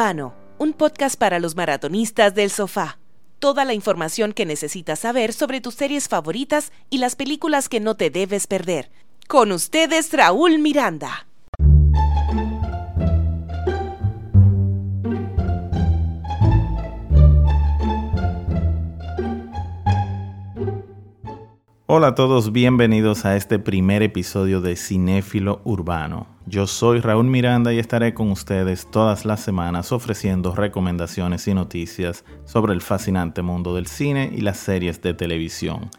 Urbano, un podcast para los maratonistas del sofá. Toda la información que necesitas saber sobre tus series favoritas y las películas que no te debes perder. Con ustedes, Raúl Miranda. Hola a todos, bienvenidos a este primer episodio de Cinéfilo Urbano. Yo soy Raúl Miranda y estaré con ustedes todas las semanas ofreciendo recomendaciones y noticias sobre el fascinante mundo del cine y las series de televisión.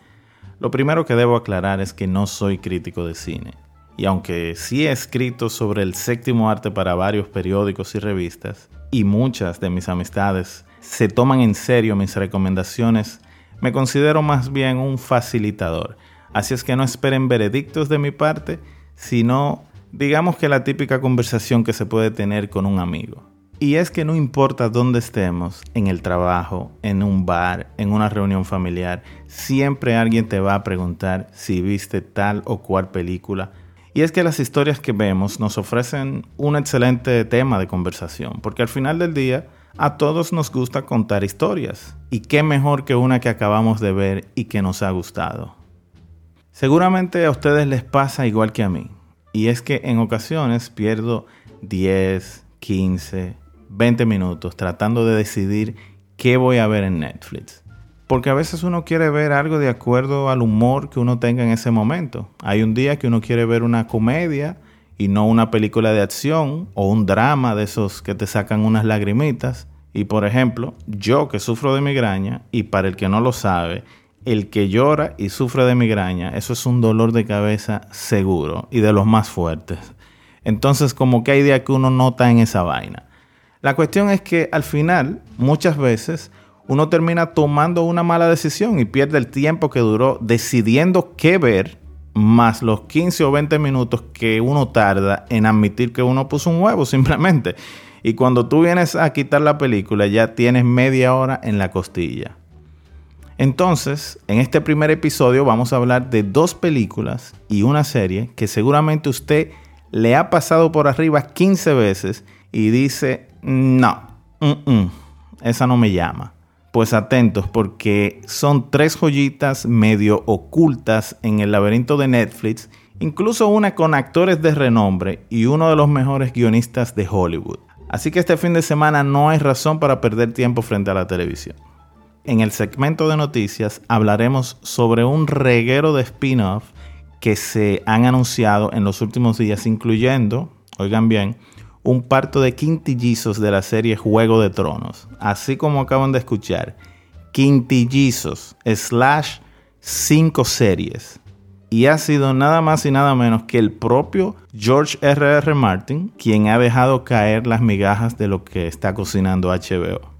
Lo primero que debo aclarar es que no soy crítico de cine. Y aunque sí he escrito sobre el séptimo arte para varios periódicos y revistas, y muchas de mis amistades se toman en serio mis recomendaciones, me considero más bien un facilitador. Así es que no esperen veredictos de mi parte, sino digamos que la típica conversación que se puede tener con un amigo. Y es que no importa dónde estemos, en el trabajo, en un bar, en una reunión familiar, siempre alguien te va a preguntar si viste tal o cual película. Y es que las historias que vemos nos ofrecen un excelente tema de conversación, porque al final del día a todos nos gusta contar historias, y qué mejor que una que acabamos de ver y que nos ha gustado. Seguramente a ustedes les pasa igual que a mí, y es que en ocasiones pierdo 10, 15, 20 minutos tratando de decidir qué voy a ver en Netflix. Porque a veces uno quiere ver algo de acuerdo al humor que uno tenga en ese momento. Hay un día que uno quiere ver una comedia, y no una película de acción o un drama de esos que te sacan unas lagrimitas. Y por ejemplo, yo que sufro de migraña, y para el que no lo sabe, el que llora y sufre de migraña, eso es un dolor de cabeza seguro y de los más fuertes. Entonces, como que hay día que uno nota en esa vaina. La cuestión es que al final, muchas veces, uno termina tomando una mala decisión y pierde el tiempo que duró decidiendo qué ver más los 15 o 20 minutos que uno tarda en admitir que uno puso un huevo simplemente. Y cuando tú vienes a quitar la película ya tienes media hora en la costilla. Entonces, en este primer episodio vamos a hablar de dos películas y una serie que seguramente usted le ha pasado por arriba 15 veces y dice, no, esa no me llama pues atentos porque son tres joyitas medio ocultas en el laberinto de Netflix, incluso una con actores de renombre y uno de los mejores guionistas de Hollywood. Así que este fin de semana no hay razón para perder tiempo frente a la televisión. En el segmento de noticias hablaremos sobre un reguero de spin-off que se han anunciado en los últimos días, incluyendo, oigan bien, un parto de quintillizos de la serie Juego de Tronos. Así como acaban de escuchar, quintillizos slash cinco series. Y ha sido nada más y nada menos que el propio George R.R. R. Martin quien ha dejado caer las migajas de lo que está cocinando HBO.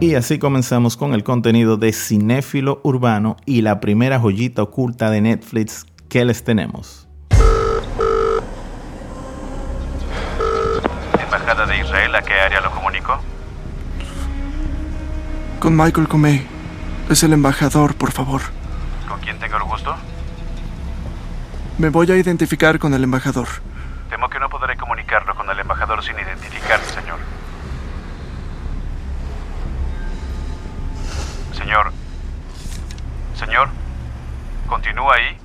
Y así comenzamos con el contenido de Cinéfilo Urbano y la primera joyita oculta de Netflix que les tenemos. de Israel, ¿a qué área lo comunico? Con Michael Comey. Es el embajador, por favor. ¿Con quién tengo el gusto? Me voy a identificar con el embajador. Temo que no podré comunicarlo con el embajador sin identificarse, señor. Señor. Señor. ¿Continúa ahí?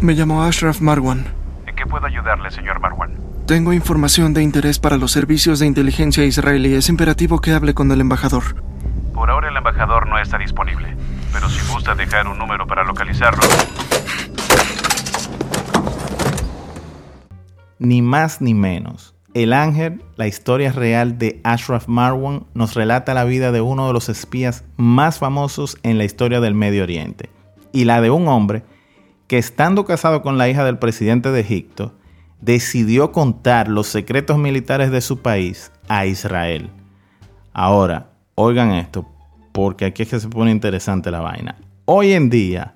Me llamo Ashraf Marwan qué puedo ayudarle, señor Marwan? Tengo información de interés para los servicios de inteligencia israelí. Es imperativo que hable con el embajador. Por ahora el embajador no está disponible, pero si gusta dejar un número para localizarlo... Ni más ni menos. El Ángel, la historia real de Ashraf Marwan, nos relata la vida de uno de los espías más famosos en la historia del Medio Oriente, y la de un hombre que estando casado con la hija del presidente de Egipto, decidió contar los secretos militares de su país a Israel. Ahora, oigan esto, porque aquí es que se pone interesante la vaina. Hoy en día,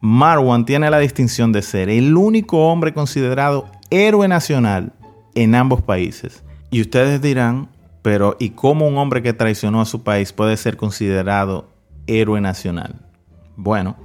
Marwan tiene la distinción de ser el único hombre considerado héroe nacional en ambos países. Y ustedes dirán, pero ¿y cómo un hombre que traicionó a su país puede ser considerado héroe nacional? Bueno,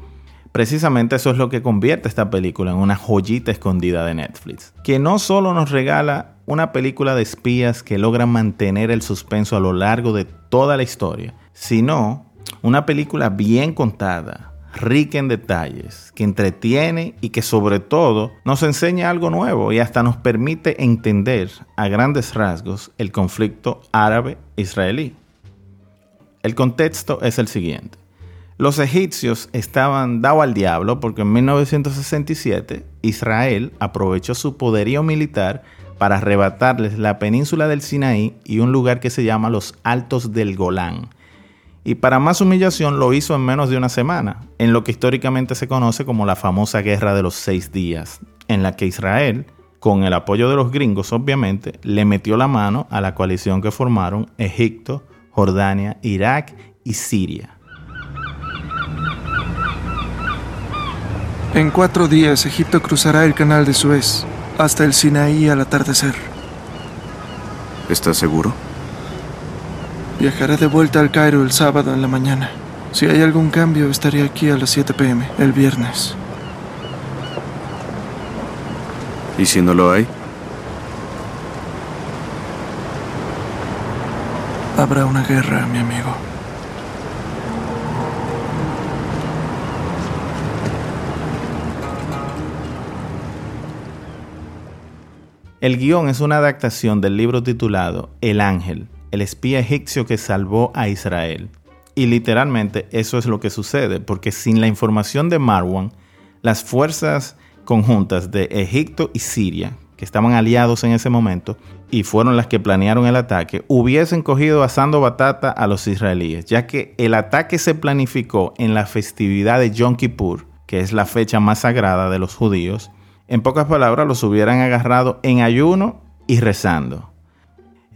Precisamente eso es lo que convierte esta película en una joyita escondida de Netflix, que no solo nos regala una película de espías que logra mantener el suspenso a lo largo de toda la historia, sino una película bien contada, rica en detalles, que entretiene y que sobre todo nos enseña algo nuevo y hasta nos permite entender a grandes rasgos el conflicto árabe-israelí. El contexto es el siguiente. Los egipcios estaban dados al diablo porque en 1967 Israel aprovechó su poderío militar para arrebatarles la península del Sinaí y un lugar que se llama los Altos del Golán. Y para más humillación lo hizo en menos de una semana, en lo que históricamente se conoce como la famosa Guerra de los Seis Días, en la que Israel, con el apoyo de los gringos obviamente, le metió la mano a la coalición que formaron Egipto, Jordania, Irak y Siria. En cuatro días Egipto cruzará el canal de Suez hasta el Sinaí al atardecer. ¿Estás seguro? Viajaré de vuelta al Cairo el sábado en la mañana. Si hay algún cambio, estaré aquí a las 7 pm, el viernes. ¿Y si no lo hay? Habrá una guerra, mi amigo. El guion es una adaptación del libro titulado El Ángel, el espía egipcio que salvó a Israel. Y literalmente eso es lo que sucede, porque sin la información de Marwan, las fuerzas conjuntas de Egipto y Siria, que estaban aliados en ese momento y fueron las que planearon el ataque, hubiesen cogido asando batata a los israelíes, ya que el ataque se planificó en la festividad de Yom Kippur, que es la fecha más sagrada de los judíos, en pocas palabras, los hubieran agarrado en ayuno y rezando.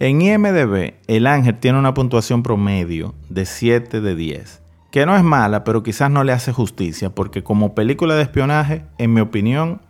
En IMDB, El Ángel tiene una puntuación promedio de 7 de 10, que no es mala, pero quizás no le hace justicia, porque como película de espionaje, en mi opinión,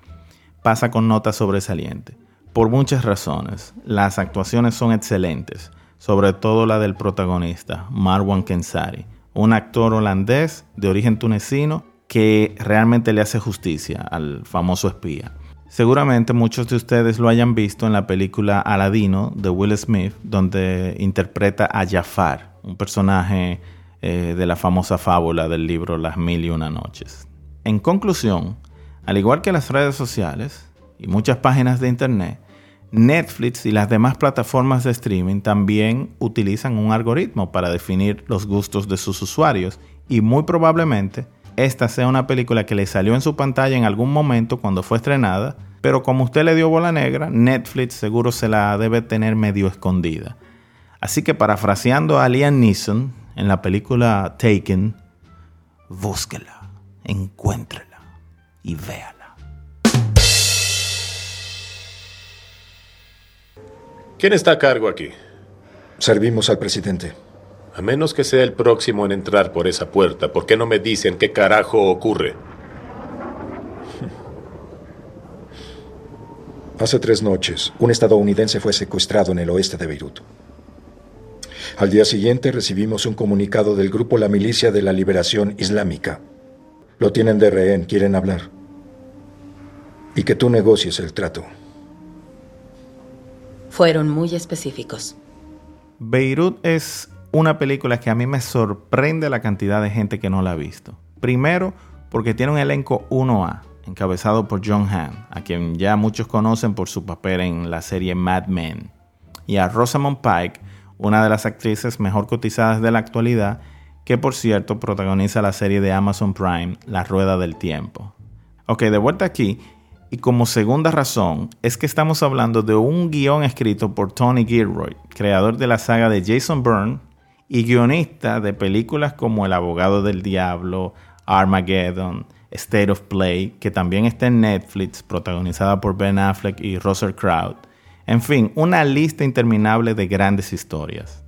pasa con nota sobresaliente. Por muchas razones. Las actuaciones son excelentes, sobre todo la del protagonista, Marwan Kensari, un actor holandés de origen tunecino que realmente le hace justicia al famoso espía. Seguramente muchos de ustedes lo hayan visto en la película Aladino de Will Smith, donde interpreta a Jafar, un personaje eh, de la famosa fábula del libro Las Mil y Una Noches. En conclusión, al igual que las redes sociales y muchas páginas de internet, Netflix y las demás plataformas de streaming también utilizan un algoritmo para definir los gustos de sus usuarios y muy probablemente esta sea una película que le salió en su pantalla en algún momento cuando fue estrenada, pero como usted le dio bola negra, Netflix seguro se la debe tener medio escondida. Así que parafraseando a Liam Neeson en la película Taken, búsquela, encuéntrela y véala. ¿Quién está a cargo aquí? Servimos al presidente. A menos que sea el próximo en entrar por esa puerta, ¿por qué no me dicen qué carajo ocurre? Hace tres noches, un estadounidense fue secuestrado en el oeste de Beirut. Al día siguiente recibimos un comunicado del grupo La Milicia de la Liberación Islámica. Lo tienen de rehén, quieren hablar. Y que tú negocies el trato. Fueron muy específicos. Beirut es una película que a mí me sorprende la cantidad de gente que no la ha visto. Primero, porque tiene un elenco 1A, encabezado por John Hamm, a quien ya muchos conocen por su papel en la serie Mad Men, y a Rosamund Pike, una de las actrices mejor cotizadas de la actualidad, que por cierto protagoniza la serie de Amazon Prime, La Rueda del Tiempo. Ok, de vuelta aquí, y como segunda razón, es que estamos hablando de un guion escrito por Tony Gilroy, creador de la saga de Jason Bourne, y guionista de películas como El abogado del diablo, Armageddon, State of Play, que también está en Netflix, protagonizada por Ben Affleck y Russell Crowe. En fin, una lista interminable de grandes historias.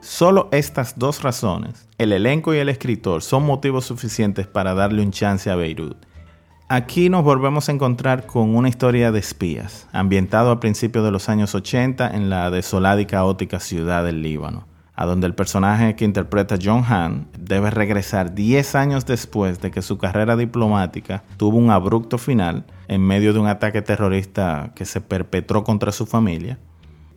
Solo estas dos razones, el elenco y el escritor, son motivos suficientes para darle un chance a Beirut. Aquí nos volvemos a encontrar con una historia de espías, ambientado a principios de los años 80 en la desolada y caótica ciudad del Líbano a donde el personaje que interpreta John Hahn debe regresar 10 años después de que su carrera diplomática tuvo un abrupto final en medio de un ataque terrorista que se perpetró contra su familia.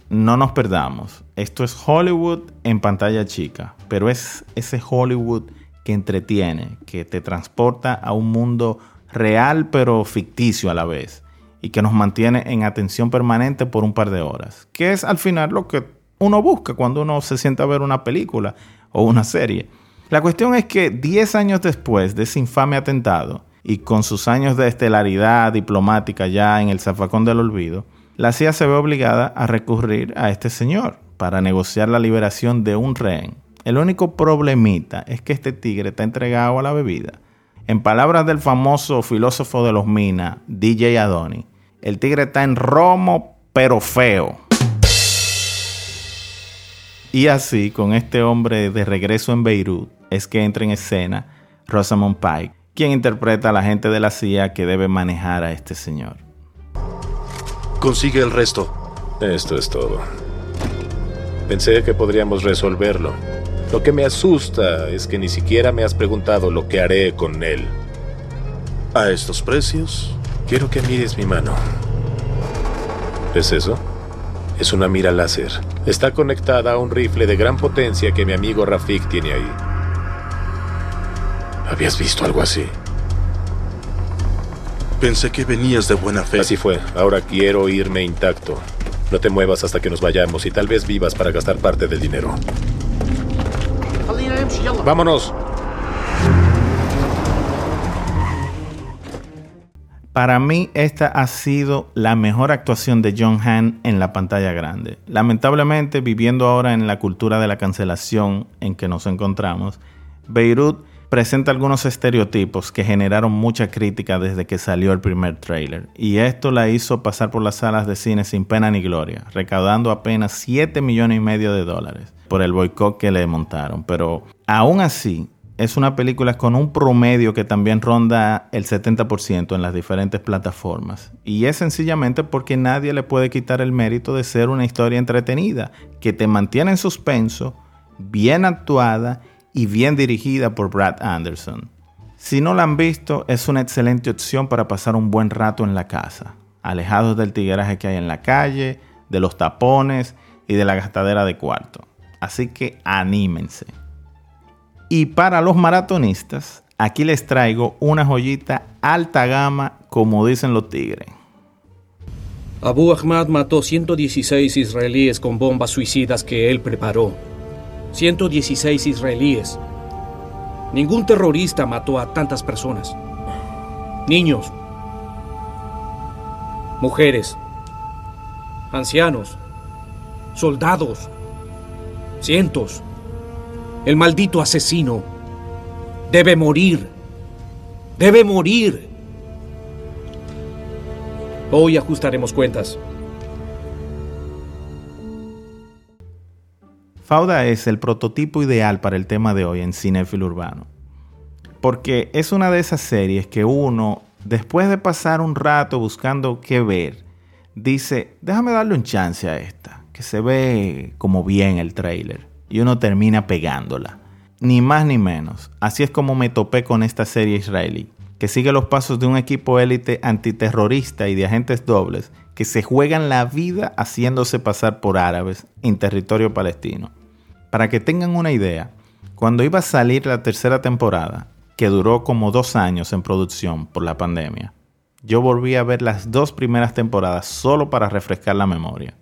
No nos perdamos, esto es Hollywood en pantalla chica, pero es ese Hollywood que entretiene, que te transporta a un mundo real pero ficticio a la vez y que nos mantiene en atención permanente por un par de horas, que es al final lo que uno busca cuando uno se sienta a ver una película o una serie. La cuestión es que 10 años después de ese infame atentado y con sus años de estelaridad diplomática ya en el zafacón del olvido, la CIA se ve obligada a recurrir a este señor para negociar la liberación de un rehén. El único problemita es que este tigre está entregado a la bebida. En palabras del famoso filósofo de los minas, DJ Adoni, el tigre está en romo pero feo. Y así, con este hombre de regreso en Beirut, es que entra en escena Rosamund Pike, quien interpreta a la gente de la CIA que debe manejar a este señor. Consigue el resto. Esto es todo. Pensé que podríamos resolverlo. Lo que me asusta es que ni siquiera me has preguntado lo que haré con él. A estos precios, Quiero que mires mi mano. ¿Es eso? Es una mira láser. Está conectada a un rifle de gran potencia que mi amigo Rafik tiene ahí. ¿Habías visto algo así? pensé que venías de buena fe. Así fue. Ahora quiero irme intacto. No te muevas hasta que nos vayamos y tal vez vivas para gastar parte del dinero. Vámonos. Para mí esta ha sido la mejor actuación de John Hamm en la pantalla grande. Lamentablemente, viviendo ahora en la cultura de la cancelación en que nos encontramos, Beirut presenta algunos estereotipos que generaron mucha crítica desde que salió el primer tráiler. Y esto la hizo pasar por las salas de cine sin pena ni gloria, recaudando apenas 7 millones y medio de dólares por el boicot que le montaron. Pero aún así, es una película con un promedio que también ronda el 70% en las diferentes plataformas. Y es sencillamente porque nadie le puede quitar el mérito de ser una historia entretenida, que te mantiene en suspenso, bien actuada y bien dirigida por Brad Anderson. Si no la han visto, es una excelente opción para pasar un buen rato en la casa, alejados del tigueraje que hay en la calle, de los tapones y de la gastadera de cuarto. Así que anímense. Y para los maratonistas, aquí les traigo una joyita alta gama, como dicen los tigres. Abu Ahmad mató 116 israelíes con bombas suicidas que él preparó. 116 israelíes. Ningún terrorista mató a tantas personas. Niños, mujeres, ancianos, soldados, cientos. El maldito asesino debe morir. Debe morir. Hoy ajustaremos cuentas. Fauda es el prototipo ideal para el tema de hoy en Cinéfilo Urbano. Porque es una de esas series que uno, después de pasar un rato buscando qué ver, dice, déjame darle un chance a esta, que se ve como bien el trailer. Y uno termina pegándola. Ni más ni menos. Así es como me topé con esta serie israelí, que sigue los pasos de un equipo élite antiterrorista y de agentes dobles que se juegan la vida haciéndose pasar por árabes en territorio palestino. Para que tengan una idea, cuando iba a salir la tercera temporada, que duró como dos años en producción por la pandemia, yo volví a ver las dos primeras temporadas solo para refrescar la memoria.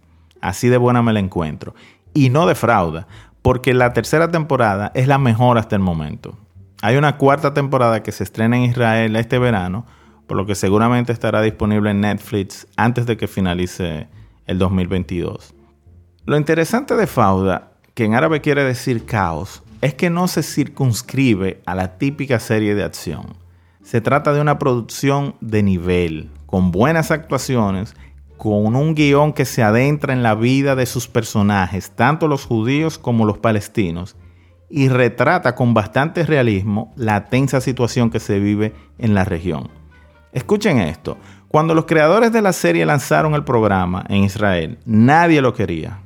Así de buena me la encuentro. Y no defrauda, porque la tercera temporada es la mejor hasta el momento. Hay una cuarta temporada que se estrena en Israel este verano, por lo que seguramente estará disponible en Netflix antes de que finalice el 2022. Lo interesante de Fauda que en árabe quiere decir caos, es que no se circunscribe a la típica serie de acción. Se trata de una producción de nivel, con buenas actuaciones, con un guion que se adentra en la vida de sus personajes, tanto los judíos como los palestinos, y retrata con bastante realismo la tensa situación que se vive en la región. Escuchen esto, cuando los creadores de la serie lanzaron el programa en Israel, nadie lo quería,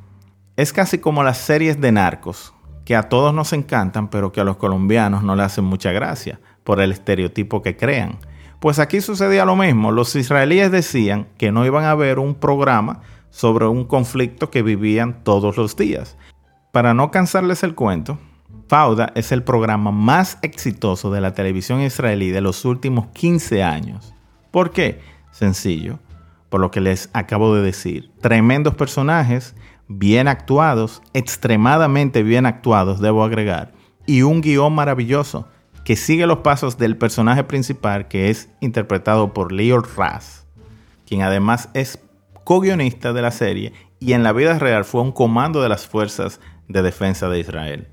es casi como las series de narcos, que a todos nos encantan, pero que a los colombianos no le hacen mucha gracia por el estereotipo que crean. Pues aquí sucedía lo mismo. Los israelíes decían que no iban a ver un programa sobre un conflicto que vivían todos los días. Para no cansarles el cuento, Fauda es el programa más exitoso de la televisión israelí de los últimos 15 años. ¿Por qué? Sencillo, por lo que les acabo de decir. Tremendos personajes, bien actuados, extremadamente bien actuados, debo agregar, y un guion maravilloso que sigue los pasos del personaje principal que es interpretado por Leo Raz, quien además es co-guionista de la serie y en la vida real fue un comando de las fuerzas de defensa de Israel.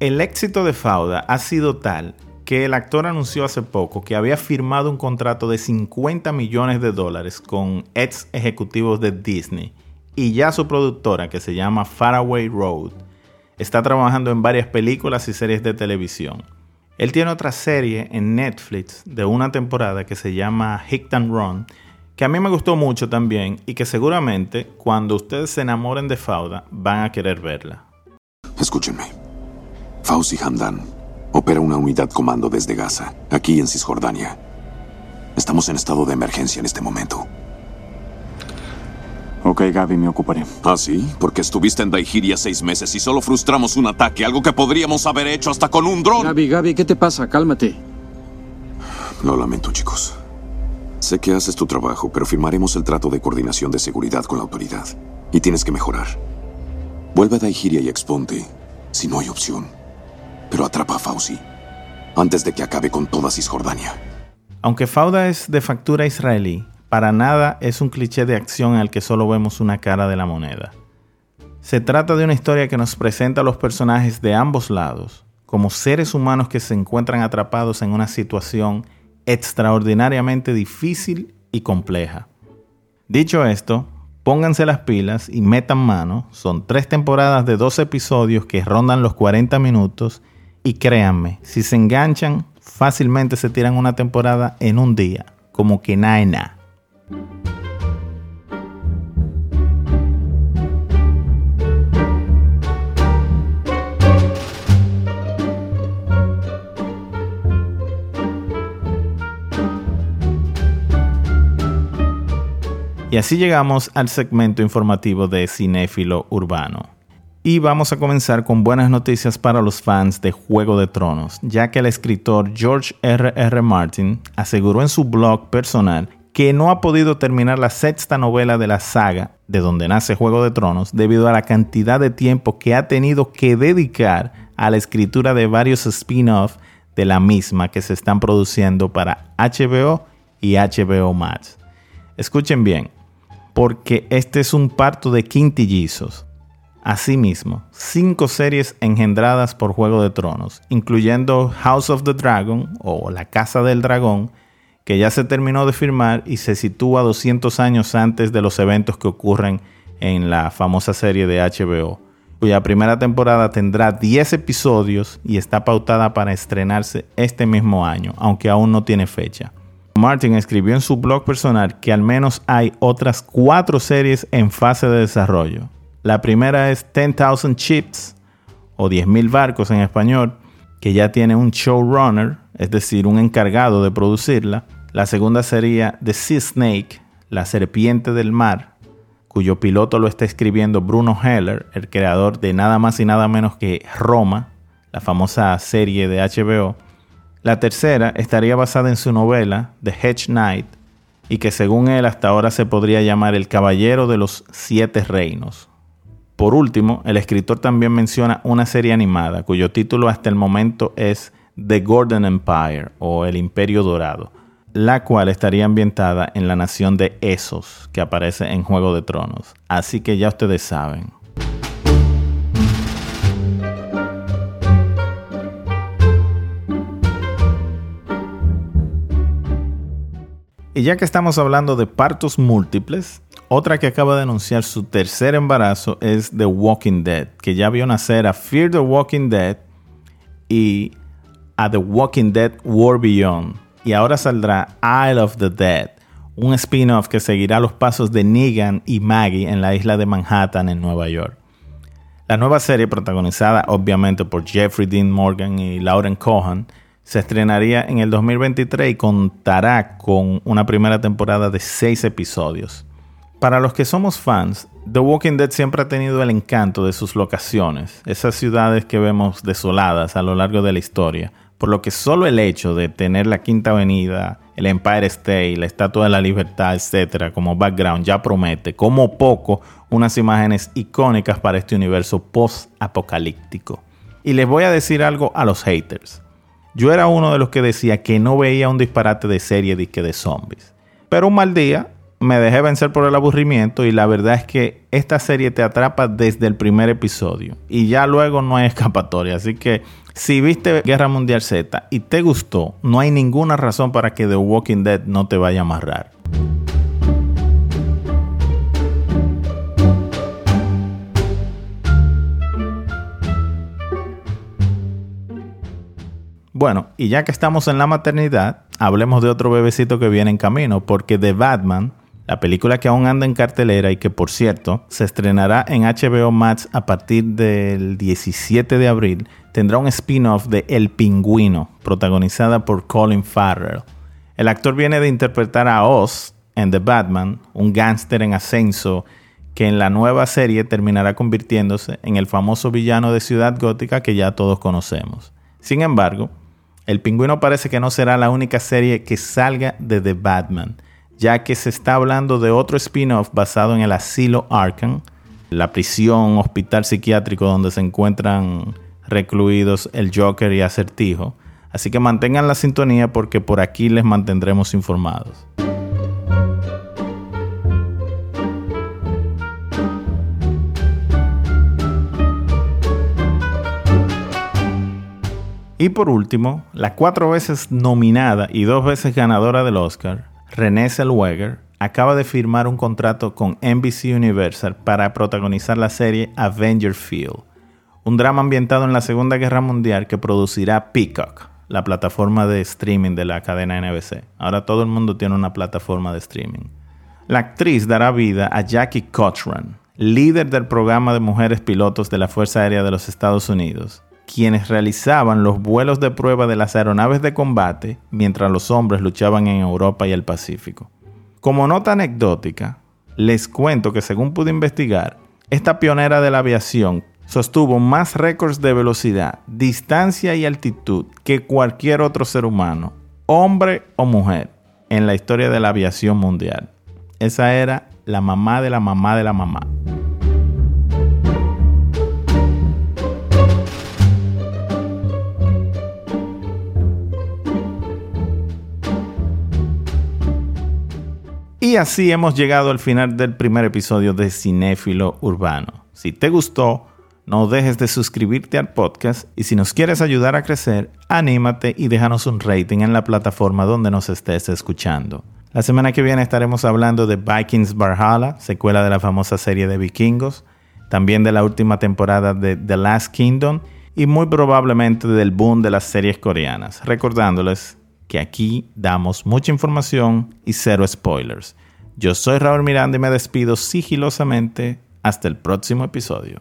El éxito de Fauda ha sido tal que el actor anunció hace poco que había firmado un contrato de 50 millones de dólares con ex ejecutivos de Disney y ya su productora, que se llama Faraway Road, está trabajando en varias películas y series de televisión. Él tiene otra serie en Netflix de una temporada que se llama Hit and Run, que a mí me gustó mucho también y que seguramente cuando ustedes se enamoren de Fauda van a querer verla. Escúchenme. Fauzi Hamdan opera una unidad comando desde Gaza, aquí en Cisjordania. Estamos en estado de emergencia en este momento. Ok, Gaby, me ocuparé. ¿Ah, sí? Porque estuviste en Daigiria seis meses y solo frustramos un ataque, algo que podríamos haber hecho hasta con un dron. Gaby, Gaby, ¿qué te pasa? Cálmate. Lo lamento, chicos. Sé que haces tu trabajo, pero firmaremos el trato de coordinación de seguridad con la autoridad. Y tienes que mejorar. Vuelve a Daigiria y exponte, si no hay opción. Pero atrapa a Fauci, antes de que acabe con toda Cisjordania. Aunque Fauda es de factura israelí, para nada es un cliché de acción en el que solo vemos una cara de la moneda. Se trata de una historia que nos presenta a los personajes de ambos lados como seres humanos que se encuentran atrapados en una situación extraordinariamente difícil y compleja. Dicho esto, pónganse las pilas y metan mano. Son tres temporadas de dos episodios que rondan los 40 minutos y créanme, si se enganchan, fácilmente se tiran una temporada en un día, como que nada. Y así llegamos al segmento informativo de Cinéfilo Urbano. Y vamos a comenzar con buenas noticias para los fans de Juego de Tronos, ya que el escritor George R. R. Martin aseguró en su blog personal que no ha podido terminar la sexta novela de la saga de donde nace Juego de Tronos debido a la cantidad de tiempo que ha tenido que dedicar a la escritura de varios spin-offs de la misma que se están produciendo para HBO y HBO Max. Escuchen bien, porque este es un parto de quintillizos. Asimismo, cinco series engendradas por Juego de Tronos, incluyendo House of the Dragon o La Casa del Dragón, que ya se terminó de filmar y se sitúa 200 años antes de los eventos que ocurren en la famosa serie de HBO, cuya primera temporada tendrá 10 episodios y está pautada para estrenarse este mismo año, aunque aún no tiene fecha. Martin escribió en su blog personal que al menos hay otras cuatro series en fase de desarrollo. La primera es 10,000 Chips, o 10.000 barcos en español, que ya tiene un showrunner, es decir, un encargado de producirla. La segunda sería The Sea Snake, la serpiente del mar, cuyo piloto lo está escribiendo Bruno Heller, el creador de nada más y nada menos que Roma, la famosa serie de HBO. La tercera estaría basada en su novela The Hedge Knight y que según él hasta ahora se podría llamar El Caballero de los Siete Reinos. Por último, el escritor también menciona una serie animada cuyo título hasta el momento es The Golden Empire o El Imperio Dorado, la cual estaría ambientada en la nación de Essos que aparece en Juego de Tronos. Así que ya ustedes saben. Y ya que estamos hablando de partos múltiples, otra que acaba de anunciar su tercer embarazo es The Walking Dead, que ya vio nacer a Fear the Walking Dead y a The Walking Dead War Beyond. Y ahora saldrá Isle of the Dead, un spin-off que seguirá los pasos de Negan y Maggie en la isla de Manhattan en Nueva York. La nueva serie, protagonizada obviamente por Jeffrey Dean Morgan y Lauren Cohan, se estrenaría en el 2023 y contará con una primera temporada de seis episodios. Para los que somos fans, The Walking Dead siempre ha tenido el encanto de sus locaciones, esas ciudades que vemos desoladas a lo largo de la historia, por lo que solo el hecho de tener la Quinta Avenida, el Empire State, la Estatua de la Libertad, etcétera, como background ya promete, como poco, unas imágenes icónicas para este universo post-apocalíptico. Y les voy a decir algo a los haters. Yo era uno de los que decía que no veía un disparate de serie de, de zombies. Pero un mal día me dejé vencer por el aburrimiento y la verdad es que esta serie te atrapa desde el primer episodio y ya luego no hay escapatoria. Así que si viste Guerra Mundial Z y te gustó, no hay ninguna razón para que The Walking Dead no te vaya a amarrar. Bueno, y ya que estamos en la maternidad, hablemos de otro bebecito que viene en camino, porque The Batman, la película que aún anda en cartelera y que por cierto se estrenará en HBO Max a partir del 17 de abril, tendrá un spin-off de El Pingüino, protagonizada por Colin Farrell. El actor viene de interpretar a Oz en The Batman, un gángster en ascenso que en la nueva serie terminará convirtiéndose en el famoso villano de Ciudad Gótica que ya todos conocemos. Sin embargo, el Pingüino parece que no será la única serie que salga de The Batman, ya que se está hablando de otro spin-off basado en el asilo Arkham, la prisión hospital psiquiátrico donde se encuentran recluidos el Joker y Acertijo. Así que mantengan la sintonía porque por aquí les mantendremos informados. Y por último, la cuatro veces nominada y dos veces ganadora del Oscar, Renée Zellweger, acaba de firmar un contrato con NBC Universal para protagonizar la serie Avenger Field, un drama ambientado en la Segunda Guerra Mundial que producirá Peacock, la plataforma de streaming de la cadena NBC. Ahora todo el mundo tiene una plataforma de streaming. La actriz dará vida a Jackie Cochran, líder del programa de mujeres pilotos de la Fuerza Aérea de los Estados Unidos, quienes realizaban los vuelos de prueba de las aeronaves de combate mientras los hombres luchaban en Europa y el Pacífico. Como nota anecdótica, les cuento que según pude investigar, esta pionera de la aviación sostuvo más récords de velocidad, distancia y altitud que cualquier otro ser humano, hombre o mujer, en la historia de la aviación mundial. Esa era la mamá de la mamá de la mamá. Y así hemos llegado al final del primer episodio de Cinéfilo Urbano. Si te gustó, no dejes de suscribirte al podcast y si nos quieres ayudar a crecer, anímate y déjanos un rating en la plataforma donde nos estés escuchando. La semana que viene estaremos hablando de Vikings Valhalla, secuela de la famosa serie de vikingos, también de la última temporada de The Last Kingdom y muy probablemente del boom de las series coreanas, recordándoles que aquí damos mucha información y cero spoilers. Yo soy Raúl Miranda y me despido sigilosamente hasta el próximo episodio.